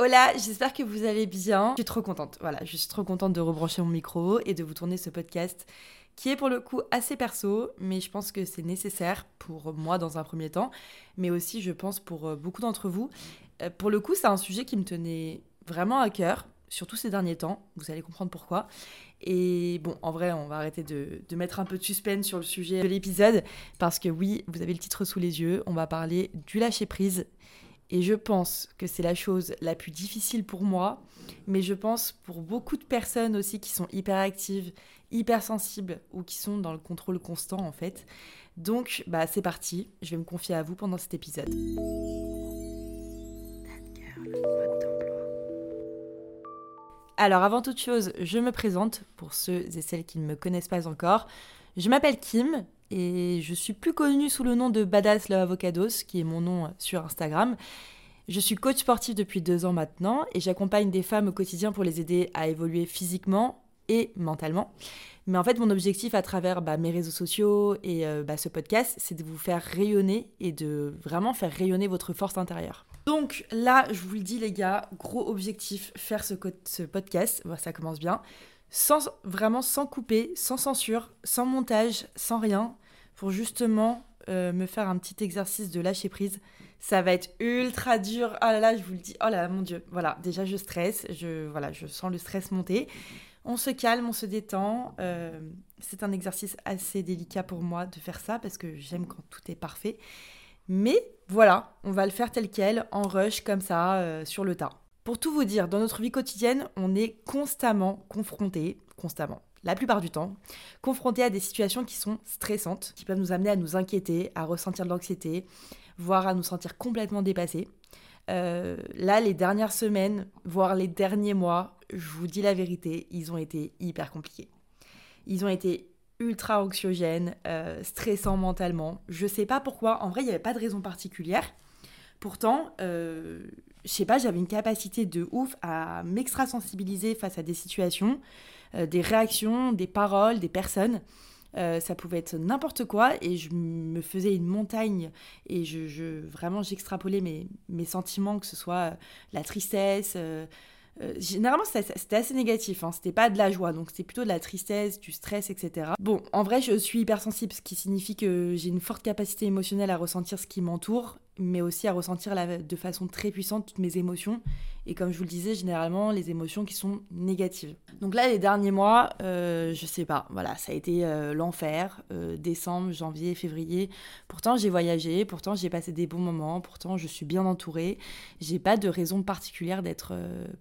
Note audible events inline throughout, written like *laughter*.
Hola, j'espère que vous allez bien. Je suis trop contente. Voilà, je suis trop contente de rebrancher mon micro et de vous tourner ce podcast qui est pour le coup assez perso, mais je pense que c'est nécessaire pour moi dans un premier temps, mais aussi je pense pour euh, beaucoup d'entre vous. Euh, pour le coup, c'est un sujet qui me tenait vraiment à cœur, surtout ces derniers temps. Vous allez comprendre pourquoi. Et bon, en vrai, on va arrêter de, de, mettre un peu de suspense sur le sujet de l'épisode, parce que oui, vous avez le titre sous les yeux, on va parler du lâcher-prise et je pense que c'est la chose la plus difficile pour moi, mais je pense pour beaucoup de personnes aussi qui sont hyper actives, hyper sensibles ou qui sont dans le contrôle constant en fait. Donc bah c'est parti, je vais me confier à vous pendant cet épisode. Alors avant toute chose, je me présente pour ceux et celles qui ne me connaissent pas encore. Je m'appelle Kim, et je suis plus connue sous le nom de Badass Love Avocados, qui est mon nom sur Instagram. Je suis coach sportif depuis deux ans maintenant et j'accompagne des femmes au quotidien pour les aider à évoluer physiquement et mentalement. Mais en fait, mon objectif à travers bah, mes réseaux sociaux et euh, bah, ce podcast, c'est de vous faire rayonner et de vraiment faire rayonner votre force intérieure. Donc là, je vous le dis les gars, gros objectif, faire ce, ce podcast, ça commence bien sans vraiment sans couper, sans censure, sans montage, sans rien, pour justement euh, me faire un petit exercice de lâcher prise. Ça va être ultra dur. Oh là là, je vous le dis. Oh là là, mon dieu. Voilà, déjà je stresse, je voilà, je sens le stress monter. On se calme, on se détend. Euh, c'est un exercice assez délicat pour moi de faire ça parce que j'aime quand tout est parfait. Mais voilà, on va le faire tel quel, en rush comme ça, euh, sur le tas. Pour tout vous dire, dans notre vie quotidienne, on est constamment confronté, constamment, la plupart du temps, confronté à des situations qui sont stressantes, qui peuvent nous amener à nous inquiéter, à ressentir de l'anxiété, voire à nous sentir complètement dépassés. Euh, là, les dernières semaines, voire les derniers mois, je vous dis la vérité, ils ont été hyper compliqués. Ils ont été ultra anxiogènes, euh, stressants mentalement. Je sais pas pourquoi, en vrai, il n'y avait pas de raison particulière. Pourtant, euh, je sais pas, j'avais une capacité de ouf à m'extra-sensibiliser face à des situations, euh, des réactions, des paroles, des personnes. Euh, ça pouvait être n'importe quoi et je me faisais une montagne et je, vraiment j'extrapolais mes, mes sentiments, que ce soit la tristesse, euh, généralement, c'était assez négatif, hein. c'était pas de la joie, donc c'était plutôt de la tristesse, du stress, etc. Bon, en vrai, je suis hypersensible, ce qui signifie que j'ai une forte capacité émotionnelle à ressentir ce qui m'entoure, mais aussi à ressentir de façon très puissante toutes mes émotions. Et comme je vous le disais, généralement, les émotions qui sont négatives. Donc là, les derniers mois, euh, je sais pas, voilà, ça a été euh, l'enfer, décembre, janvier, février. Pourtant, j'ai voyagé, pourtant, j'ai passé des bons moments, pourtant, je suis bien entourée. J'ai pas de raison particulière d'être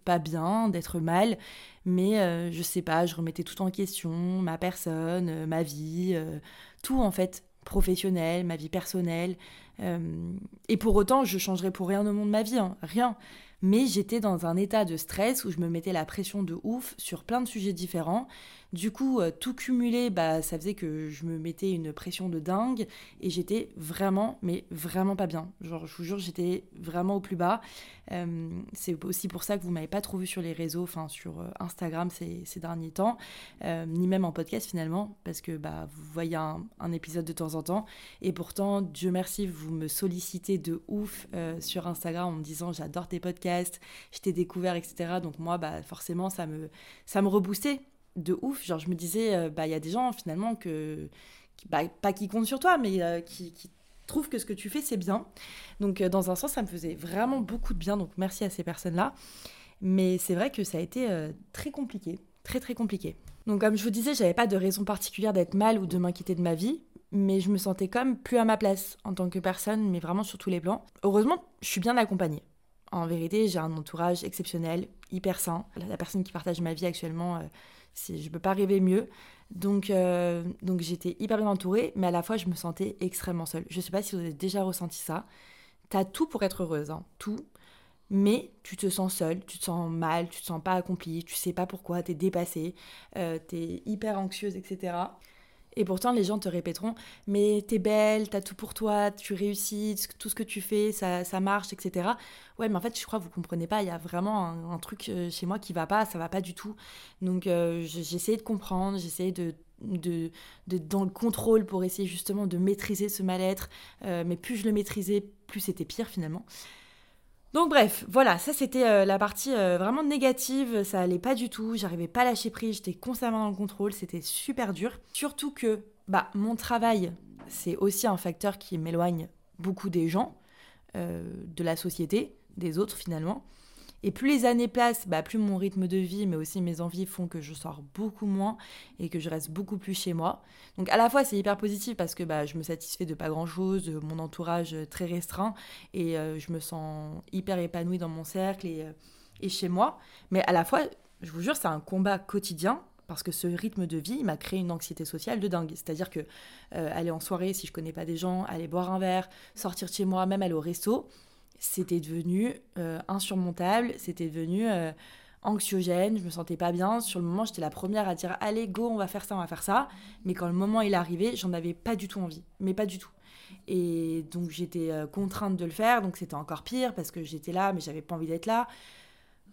pas bien d'être mal, mais euh, je sais pas, je remettais tout en question, ma personne, euh, ma vie, euh, tout en fait, professionnel, ma vie personnelle. Et pour autant, je changerais pour rien au monde ma vie, hein, rien. Mais j'étais dans un état de stress où je me mettais la pression de ouf sur plein de sujets différents. Du coup, euh, tout cumulé, bah, ça faisait que je me mettais une pression de dingue et j'étais vraiment, mais vraiment pas bien. Genre, je vous jure, j'étais vraiment au plus bas. Euh, c'est aussi pour ça que vous m'avez pas trop vu sur les réseaux, enfin sur euh, Instagram ces, derniers temps, ni même en podcast finalement, parce que bah, vous voyez un, un, épisode de temps en temps. Et pourtant, Dieu merci, vous me sollicitez de ouf sur Instagram en me disant j'adore tes podcasts, je t'ai découvert, etc. Donc moi, bah, forcément, ça me, ça me reboostait de ouf. Genre, je me disais, euh, bah, il y a des gens finalement que, bah, pas qui comptent sur toi, mais euh, qui, qui, trouvent que ce que tu fais, c'est bien. Donc, euh, dans un sens, ça me faisait vraiment beaucoup de bien. Donc, merci à ces personnes-là. Mais c'est vrai que ça a été très compliqué, très très compliqué. Donc, comme je vous disais, j'avais pas de raison particulière d'être mal ou de m'inquiéter de ma vie, mais je me sentais comme plus à ma place en tant que personne, mais vraiment sur tous les plans. Heureusement, je suis bien accompagnée. En vérité, j'ai un entourage exceptionnel, hyper sain. La personne qui partage ma vie actuellement, je ne peux pas rêver mieux. Donc, euh, donc j'étais hyper bien entourée, mais à la fois je me sentais extrêmement seule. Je ne sais pas si vous avez déjà ressenti ça. Tu as tout pour être heureuse, hein, tout. Mais tu te sens seule, tu te sens mal, tu te sens pas accomplie, tu sais pas pourquoi, tu es dépassée, euh, tu es hyper anxieuse, etc. Et pourtant, les gens te répéteront Mais t'es belle, t'as tout pour toi, tu réussis, tout ce que tu fais, ça, ça, marche, etc. Ouais, mais en fait, je crois que vous comprenez pas. Il y a vraiment un, truc euh, chez moi qui va pas, ça va pas du tout. Donc, euh, j'essaie de comprendre, j'essaie de, de, de, dans le contrôle pour essayer justement de maîtriser ce mal-être. Euh, mais plus je le maîtrisais, plus c'était pire finalement. Donc bref, voilà, ça c'était euh, la partie euh, vraiment négative, ça allait pas du tout, j'arrivais pas à lâcher prise, j'étais constamment dans le contrôle, c'était super dur. Surtout que bah mon travail, c'est aussi un facteur qui m'éloigne beaucoup des gens, euh, de la société, des autres finalement. Et plus les années passent, bah, plus mon rythme de vie, mais aussi mes envies font que je sors beaucoup moins et que je reste beaucoup plus chez moi. Donc à la fois c'est hyper positif parce que bah, je me satisfais de pas grand-chose, mon entourage très restreint et euh, je me sens hyper épanouie dans mon cercle et, euh, et chez moi. Mais à la fois, je vous jure, c'est un combat quotidien parce que ce rythme de vie m'a créé une anxiété sociale de dingue. C'est-à-dire que euh, aller en soirée si je connais pas des gens, aller boire un verre, sortir de chez moi, même aller au resto, c'était devenu euh, insurmontable, c'était devenu euh, anxiogène, je me sentais pas bien. Sur le moment, j'étais la première à dire allez go, on va faire ça, on va faire ça. Mais quand le moment est arrivé, j'en avais pas du tout envie, mais pas du tout. Et donc j'étais euh, contrainte de le faire, donc c'était encore pire parce que j'étais là, mais j'avais pas envie d'être là.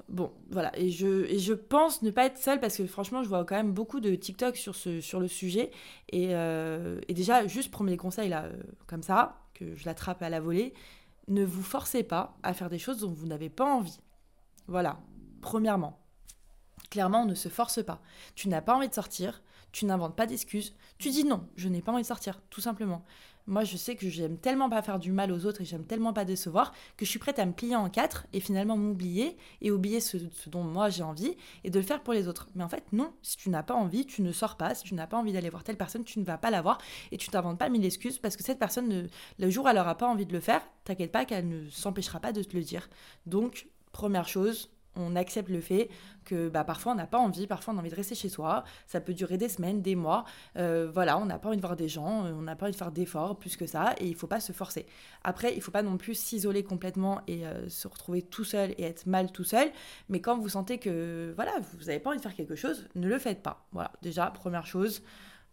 Bon, voilà, et je, je pense ne pas être seule parce que franchement, je vois quand même beaucoup de TikTok sur, ce, sur le sujet. Et, et déjà, juste premier conseil là, comme ça, que je l'attrape à la volée, ne vous forcez pas à faire des choses dont vous n'avez pas envie. Voilà, premièrement. Clairement, on ne se force pas. Tu n'as pas envie de sortir, tu n'inventes pas d'excuses, tu dis non, je n'ai pas envie de sortir, tout simplement. Moi, je sais que j'aime tellement pas faire du mal aux autres et j'aime tellement pas décevoir que je suis prête à me plier en quatre et finalement m'oublier et oublier ce, dont moi j'ai envie et de le faire pour les autres. Mais en fait, non, si tu n'as pas envie, tu ne sors pas. Si tu n'as pas envie d'aller voir telle personne, tu ne vas pas la voir et tu t'inventes pas mille excuses parce que cette personne, le jour où elle n'aura pas envie de le faire, t'inquiète pas qu'elle ne s'empêchera pas de te le dire. Donc, première chose, on accepte le fait que bah, parfois on n'a pas envie, parfois on a envie de rester chez soi, ça peut durer des semaines, des mois, euh, voilà, on n'a pas envie de voir des gens, euh, on n'a pas envie de faire d'efforts plus que ça, et il faut pas se forcer. Après, il faut pas non plus s'isoler complètement et euh, se retrouver tout seul et être mal tout seul, mais quand vous sentez que voilà, vous n'avez pas envie de faire quelque chose, ne le faites pas. Voilà, déjà, première chose,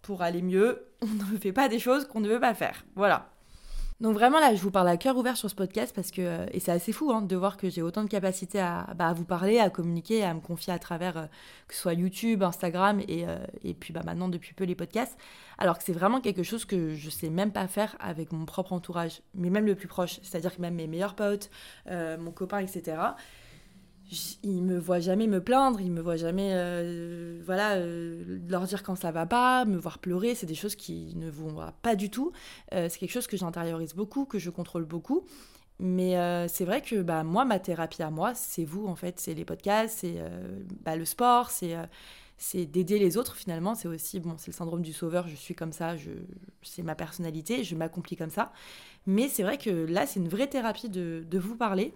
pour aller mieux, *laughs* on ne fait pas des choses qu'on ne veut pas faire. Voilà. Donc vraiment là, je vous parle à cœur ouvert sur ce podcast parce que, euh, et c'est assez fou hein, de voir que j'ai autant de capacité à, bah, à, vous parler, à communiquer, à me confier à travers euh, que ce soit YouTube, Instagram et, euh, et puis bah, maintenant depuis peu les podcasts. Alors que c'est vraiment quelque chose que je sais même pas faire avec mon propre entourage, mais même le plus proche, c'est-à-dire que même mes meilleurs potes, mon copain, etc il me voit jamais me plaindre, il me voit jamais euh, voilà euh, leur dire quand ça va pas, me voir pleurer, c'est des choses qui ne vont pas du tout. Euh, c'est quelque chose que j'intériorise beaucoup, que je contrôle beaucoup. Mais c'est vrai que bah, moi, ma thérapie à moi, c'est vous en fait, c'est les podcasts, c'est bah, le sport, c'est d'aider les autres finalement. C'est aussi bon, c'est le syndrome du sauveur. Je suis comme ça, c'est ma personnalité, je m'accomplis comme ça. Mais c'est vrai que là, c'est une vraie thérapie de, de vous parler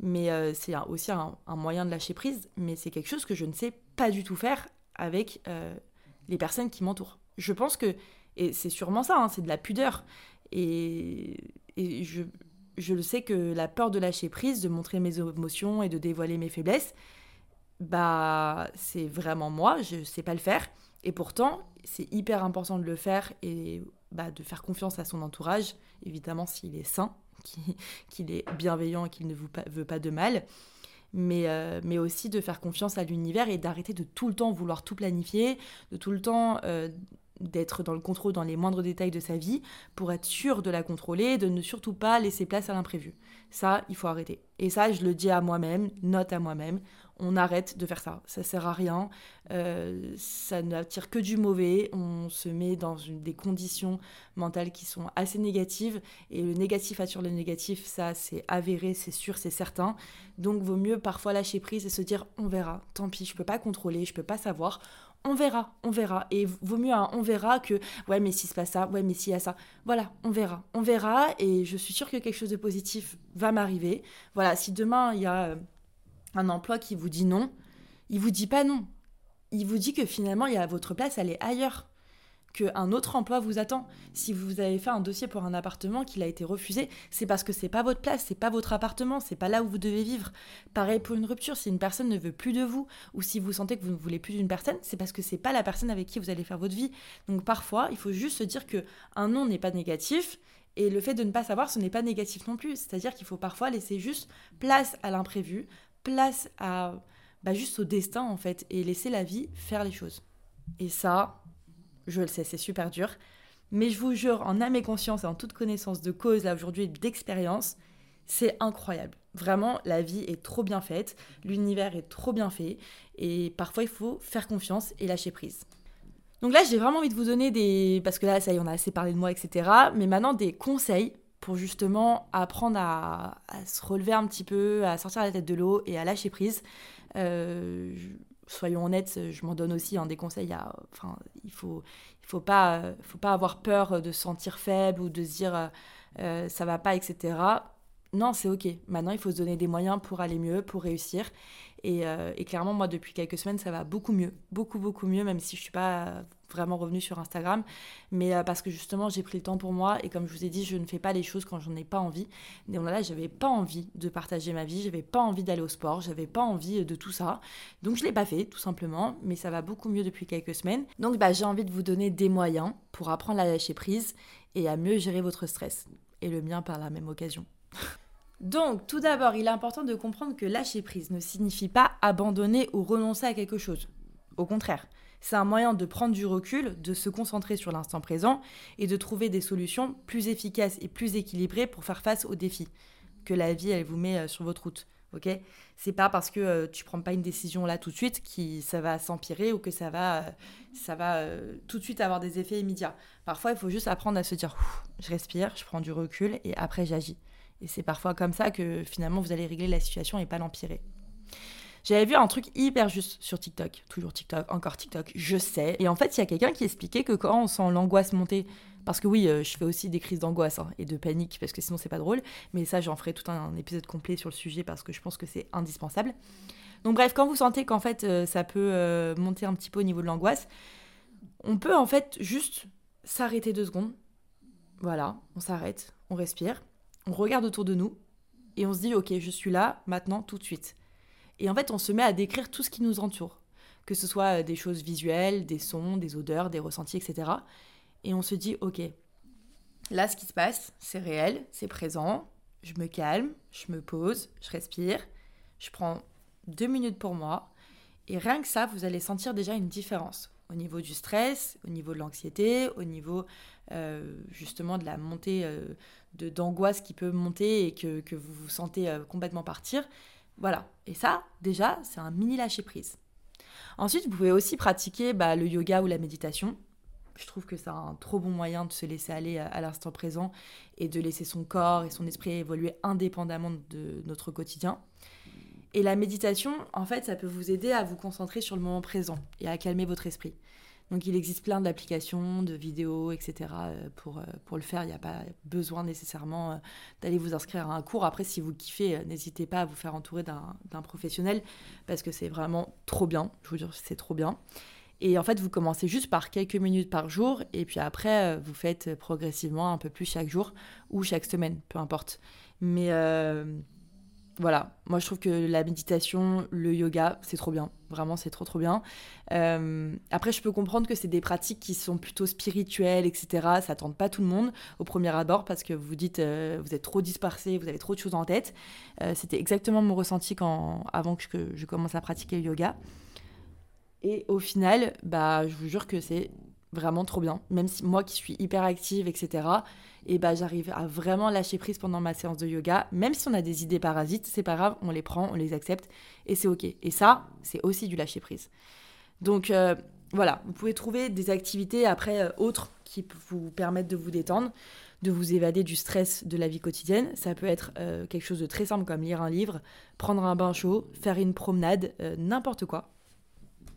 mais euh, c'est aussi un, moyen de lâcher prise, mais c'est quelque chose que je ne sais pas du tout faire avec euh, les personnes qui m'entourent. Je pense que, et c'est sûrement ça, hein, c'est de la pudeur, et, je, je le sais que la peur de lâcher prise, de montrer mes émotions et de dévoiler mes faiblesses, bah c'est vraiment moi, je ne sais pas le faire, et pourtant c'est hyper important de le faire et bah, de faire confiance à son entourage, évidemment s'il est sain, *laughs* qu'il est bienveillant et qu'il ne vous veut pas de mal. Mais, euh, mais aussi de faire confiance à l'univers et d'arrêter de tout le temps vouloir tout planifier, de tout le temps euh, d'être dans le contrôle dans les moindres détails de sa vie pour être sûr de la contrôler, de ne surtout pas laisser place à l'imprévu. Ça, il faut arrêter. Et ça, je le dis à moi-même, note à moi-même on arrête de faire ça. Ça sert à rien. Euh, ça n'attire que du mauvais. On se met dans des conditions mentales qui sont assez négatives. Et le négatif attire le négatif. Ça, c'est avéré, c'est sûr, c'est certain. Donc, vaut mieux parfois lâcher prise et se dire on verra. Tant pis, je peux pas contrôler, je peux pas savoir. On verra, on verra. Et vaut mieux un on verra que ouais, mais si se passe ça, ouais, mais s'il y a ça. Voilà, on verra. On verra. Et je suis sûre que quelque chose de positif va m'arriver. Voilà, si demain il y a euh, un emploi qui vous dit non, il vous dit pas non. Il vous dit que finalement, il y a votre place, elle est ailleurs, qu'un autre emploi vous attend. Si vous avez fait un dossier pour un appartement qu'il a été refusé, c'est parce que c'est pas votre place, c'est pas votre appartement, c'est pas là où vous devez vivre. Pareil pour une rupture, si une personne ne veut plus de vous ou si vous sentez que vous ne voulez plus d'une personne, c'est parce que c'est pas la personne avec qui vous allez faire votre vie. Donc parfois, il faut juste se dire que un non n'est pas négatif et le fait de ne pas savoir, ce n'est pas négatif non plus. C'est-à-dire qu'il faut parfois laisser juste place à l'imprévu, place à bah, juste au destin en fait et laisser la vie faire les choses. Et ça, je le sais, c'est super dur. Mais je vous jure, en âme et conscience et en toute connaissance de cause, là aujourd'hui, d'expérience, c'est incroyable. Vraiment, la vie est trop bien faite, l'univers est trop bien fait, et parfois il faut faire confiance et lâcher prise. Donc là, j'ai vraiment envie de vous donner des... Parce que là, ça y est, on a assez parlé de moi, etc. Mais maintenant, des conseils pour justement apprendre à, se relever un petit peu, à sortir la tête de l'eau et à lâcher prise. Euh, soyons honnêtes, je m'en donne aussi hein, des conseils. À, il faut, faut pas, avoir peur de se sentir faible ou de se dire euh, ça va pas, etc. Non, c'est ok. Maintenant, il faut se donner des moyens pour aller mieux, pour réussir. Euh, et, clairement, moi, depuis quelques semaines, ça va beaucoup mieux. Beaucoup, beaucoup mieux, même si je suis pas vraiment revenue sur Instagram. Mais euh, parce que justement, j'ai pris le temps pour moi. Et comme je vous ai dit, je ne fais pas les choses quand j'en ai pas envie. Et là, j'avais pas envie de partager ma vie. J'avais pas envie d'aller au sport. J'avais pas envie de tout ça. Donc, je l'ai pas fait, tout simplement. Mais ça va beaucoup mieux depuis quelques semaines. Donc, bah, j'ai envie de vous donner des moyens pour apprendre à lâcher prise et à mieux gérer votre stress. Et le mien par la même occasion. *laughs* Donc, tout d'abord, il est important de comprendre que lâcher prise ne signifie pas abandonner ou renoncer à quelque chose. Au contraire, c'est un moyen de prendre du recul, de se concentrer sur l'instant présent et de trouver des solutions plus efficaces et plus équilibrées pour faire face aux défis que la vie elle vous met euh, sur votre route. Ok? C'est pas parce que tu euh, tu prends pas une décision là tout de suite que ça va s'empirer ou que ça va, euh, ça va tout de suite avoir des effets immédiats. Parfois, il faut juste apprendre à se dire, je respire, je prends du recul et après j'agis. Et c'est parfois comme ça que finalement vous allez régler la situation et pas l'empirer. J'avais vu un truc hyper juste sur TikTok, toujours TikTok, encore TikTok, je sais. Et en fait, il y a quelqu'un qui expliquait que quand on sent l'angoisse monter, parce que oui, euh, je fais aussi des crises d'angoisse hein, et de panique, parce que sinon c'est pas drôle, mais ça j'en ferai tout un, épisode complet sur le sujet parce que je pense que c'est indispensable. Donc bref, quand vous sentez qu'en fait euh, ça peut euh, monter un petit peu au niveau de l'angoisse, on peut en fait juste s'arrêter deux secondes. Voilà, on s'arrête, on respire, on regarde autour de nous et on se dit, ok, je suis là, maintenant, tout de suite. Et en fait, on se met à décrire tout ce qui nous entoure, que ce soit euh, des choses visuelles, des sons, des odeurs, des ressentis, etc. Et on se dit, ok, là, ce qui se passe, c'est réel, c'est présent, je me calme, je me pose, je respire, je prends deux minutes pour moi, et rien que ça, vous allez sentir déjà une différence. Au niveau du stress, au niveau de l'anxiété, au niveau euh, justement de la montée euh, d'angoisse qui peut monter et que, que vous vous sentez euh, complètement partir. Voilà. Et ça, déjà, c'est un mini lâcher prise. Ensuite, vous pouvez aussi pratiquer bah, le yoga ou la méditation. Je trouve que c'est un trop bon moyen de se laisser aller à, l'instant présent et de laisser son corps et son esprit évoluer indépendamment de notre quotidien. Et la méditation, en fait, ça peut vous aider à vous concentrer sur le moment présent et à calmer votre esprit. Donc il existe plein d'applications, de vidéos, etc. Euh, pour, euh, pour le faire. Il n'y a pas besoin nécessairement euh, d'aller vous inscrire à un cours. Après, si vous kiffez, n'hésitez pas à vous faire entourer d'un professionnel parce que c'est vraiment trop bien. Je vous jure, c'est trop bien. Et en fait, vous commencez juste par quelques minutes par jour et puis après, vous faites progressivement un peu plus chaque jour ou chaque semaine, peu importe. Mais voilà, moi je trouve que la méditation, le yoga, c'est trop bien. Vraiment, c'est trop trop bien. Euh, après, je peux comprendre que c'est des pratiques qui sont plutôt spirituelles, etc. Ça tente pas tout le monde au premier abord parce que vous dites, euh, vous êtes trop dispersé, vous avez trop de choses en tête. Euh, c'était exactement mon ressenti quand, avant que je commence à pratiquer le yoga. Et au final, bah, je vous jure que c'est vraiment trop bien. Même si moi qui suis hyper active, etc., et bah j'arrive à vraiment lâcher prise pendant ma séance de yoga. Même si on a des idées parasites, c'est pas grave, on les prend, on les accepte et c'est ok. Et ça, c'est aussi du lâcher prise. Donc euh, voilà, vous pouvez trouver des activités après euh, autres qui vous permettent de vous détendre, de vous évader du stress de la vie quotidienne. Ça peut être euh, quelque chose de très simple comme lire un livre, prendre un bain chaud, faire une promenade, n'importe quoi.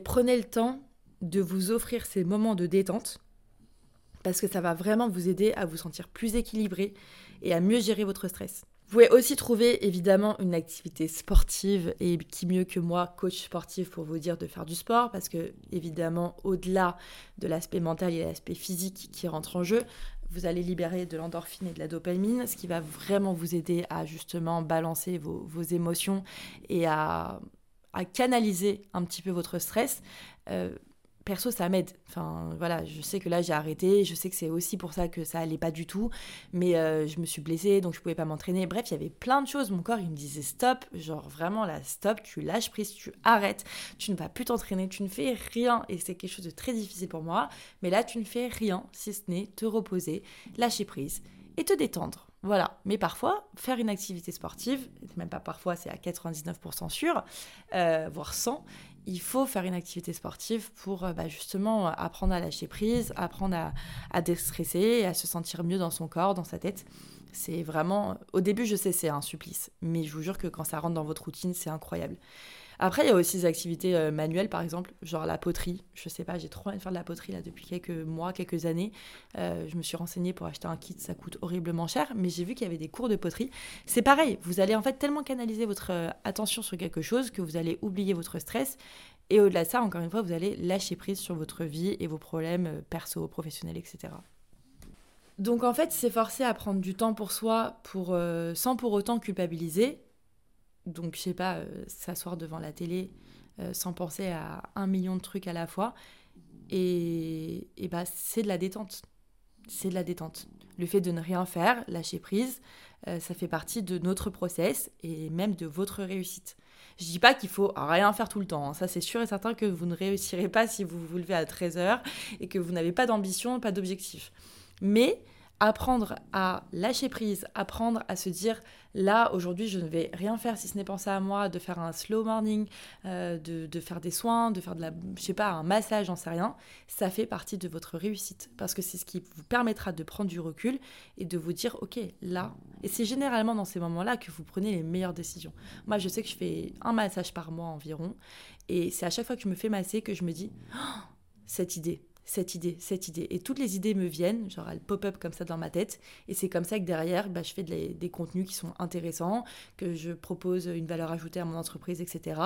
Prenez le temps de vous offrir ces moments de détente parce que ça va vraiment vous aider à vous sentir plus équilibré et à mieux gérer votre stress. Vous pouvez aussi trouver évidemment une activité sportive et qui mieux que moi, coach sportif, pour vous dire de faire du sport parce que évidemment, au-delà de l'aspect mental et l'aspect physique qui rentre en jeu, vous allez libérer de l'endorphine et de la dopamine, ce qui va vraiment vous aider à justement balancer vos, émotions et à, canaliser un petit peu votre stress. Euh, perso, ça m'aide. Enfin, voilà, je sais que là, j'ai arrêté. Je sais que c'est aussi pour ça que ça allait pas du tout. Mais euh, je me suis blessée, donc je pouvais pas m'entraîner. Bref, il y avait plein de choses. Mon corps, il me disait stop. Genre, vraiment, là, stop. Tu lâches prise, tu arrêtes. Tu ne vas plus t'entraîner. Tu ne fais rien. Et c'est quelque chose de très difficile pour moi. Mais là, tu ne fais rien, si ce n'est te reposer, lâcher prise et te détendre. Voilà, mais parfois, faire une activité sportive, même pas parfois, c'est à 99% sûr, euh, voire 100, il faut faire une activité sportive pour euh, bah, justement apprendre à lâcher prise, apprendre à, à déstresser à se sentir mieux dans son corps, dans sa tête. C'est vraiment, au début, je sais, c'est un supplice, mais je vous jure que quand ça rentre dans votre routine, c'est incroyable. Après, il y a aussi des activités euh, manuelles, par exemple, genre la poterie. Je sais pas, j'ai trop envie de faire de la poterie là depuis quelques mois, quelques années. Euh, je me suis renseignée pour acheter un kit, ça coûte horriblement cher, mais j'ai vu qu'il y avait des cours de poterie. C'est pareil, vous allez en fait tellement canaliser votre euh, attention sur quelque chose que vous allez oublier votre stress. Et au-delà de ça, encore une fois, vous allez lâcher prise sur votre vie et vos problèmes perso, professionnels, etc. Donc en fait, s'efforcer à prendre du temps pour soi sans pour autant culpabiliser, donc, je sais pas, euh, s'asseoir devant la télé euh, sans penser à un million de trucs à la fois. Et, et bah, c'est de la détente. C'est de la détente. Le fait de ne rien faire, lâcher prise, euh, ça fait partie de notre process et même de votre réussite. Je dis pas qu'il faut rien faire tout le temps. Hein. Ça, c'est sûr et certain que vous ne réussirez pas si vous vous levez à 13h et que vous n'avez pas d'ambition, pas d'objectif. Mais apprendre à lâcher prise, apprendre à se dire là aujourd'hui je ne vais rien faire si ce n'est penser à moi, de faire un slow morning, euh, de, faire des soins, de faire de la, je sais pas, un massage, j'en sais rien, ça fait partie de votre réussite. Parce que c'est ce qui vous permettra de prendre du recul et de vous dire ok là, et c'est généralement dans ces moments-là que vous prenez les meilleures décisions. Moi je sais que je fais un massage par mois environ et c'est à chaque fois que je me fais masser que je me dis oh, cette idée, cette idée, cette idée. Et toutes les idées me viennent, genre elles pop-up comme ça dans ma tête. Et c'est comme ça que derrière, bah, je fais des contenus qui sont intéressants, que je propose une valeur ajoutée à mon entreprise, etc.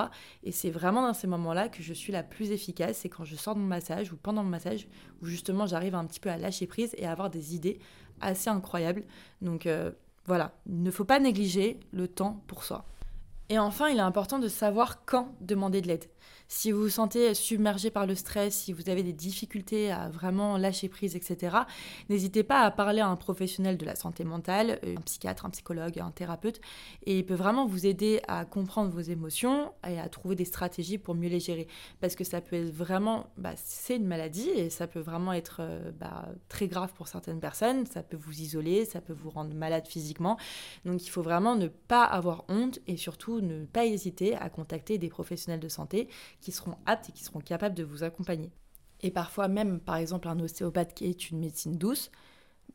Et c'est vraiment dans ces moments-là que je suis la plus efficace. C'est quand je sors de mon massage ou pendant mon massage, où justement j'arrive un petit peu à lâcher prise et à avoir des idées assez incroyables. Donc euh, voilà, il ne faut pas négliger le temps pour soi. Et enfin, il est important de savoir quand demander de l'aide. Si vous vous sentez submergé par le stress, si vous avez des difficultés à vraiment lâcher prise, etc., n'hésitez pas à parler à un professionnel de la santé mentale, un psychiatre, un psychologue, un thérapeute, et il peut vraiment vous aider à comprendre vos émotions et à trouver des stratégies pour mieux les gérer. Parce que ça peut être vraiment, bah, c'est une maladie et ça peut vraiment être euh, bah, très grave pour certaines personnes, ça peut vous isoler, ça peut vous rendre malade physiquement. Donc il faut vraiment ne pas avoir honte et surtout ne pas hésiter à contacter des professionnels de santé qui seront aptes et qui seront capables de vous accompagner. Et parfois même, par exemple, un ostéopathe qui est une médecine douce,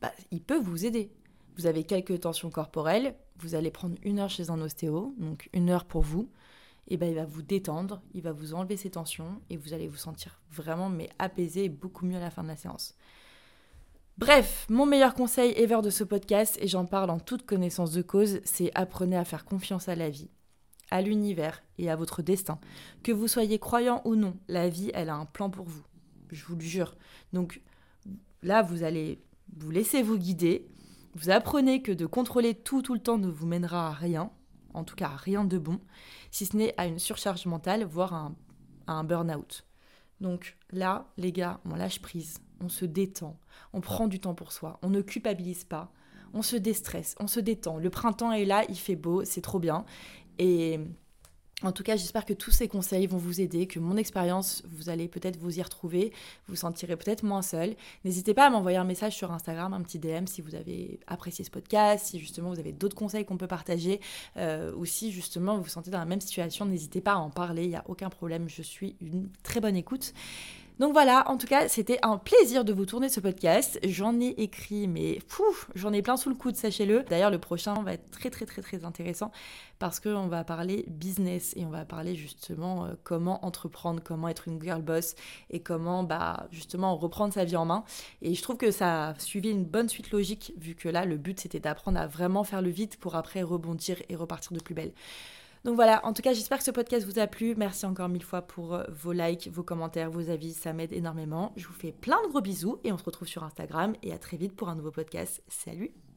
bah, il peut vous aider. Vous avez quelques tensions corporelles, vous allez prendre une heure chez un ostéo, donc une heure pour vous, et ben il va vous détendre, il va vous enlever ces tensions et vous allez vous sentir vraiment mais apaisé et beaucoup mieux à la fin de la séance. Bref, mon meilleur conseil ever de ce podcast, et j'en parle en toute connaissance de cause, c'est apprenez à faire confiance à la vie à l'univers et à votre destin. Que vous soyez croyant ou non, la vie, elle a un plan pour vous. Je vous le jure. Donc là, vous allez vous laisser vous guider. Vous apprenez que de contrôler tout tout le temps ne vous mènera à rien, en tout cas à rien de bon, si ce n'est à une surcharge mentale, voire à un, burn-out. Donc là, les gars, on lâche prise, on se détend, on prend du temps pour soi, on ne culpabilise pas, on se déstresse, on se détend. Le printemps est là, il fait beau, c'est trop bien. Et en tout cas, j'espère que tous ces conseils vont vous aider, que mon expérience, vous allez peut-être vous y retrouver, vous sentirez peut-être moins seul. N'hésitez pas à m'envoyer un message sur Instagram, un petit DM si vous avez apprécié ce podcast, si justement vous avez d'autres conseils qu'on peut partager, euh, ou si justement vous vous sentez dans la même situation, n'hésitez pas à en parler, il n'y a aucun problème, je suis une très bonne écoute. Donc voilà, en tout cas, c'était un plaisir de vous tourner ce podcast. J'en ai écrit, mais pouf, j'en ai plein sous le coude, sachez-le. D'ailleurs, le prochain va être très très très très intéressant parce qu'on va parler business et on va parler justement euh, comment entreprendre, comment être une girl boss et comment bah justement reprendre sa vie en main. Et je trouve que ça a suivi une bonne suite logique vu que là, le but c'était d'apprendre à vraiment faire le vide pour après rebondir et repartir de plus belle. Donc voilà, en tout cas, j'espère que ce podcast vous a plu. Merci encore mille fois pour euh, vos likes, vos commentaires, vos avis, ça m'aide énormément. Je vous fais plein de gros bisous et on se retrouve sur Instagram et à très vite pour un nouveau podcast. Salut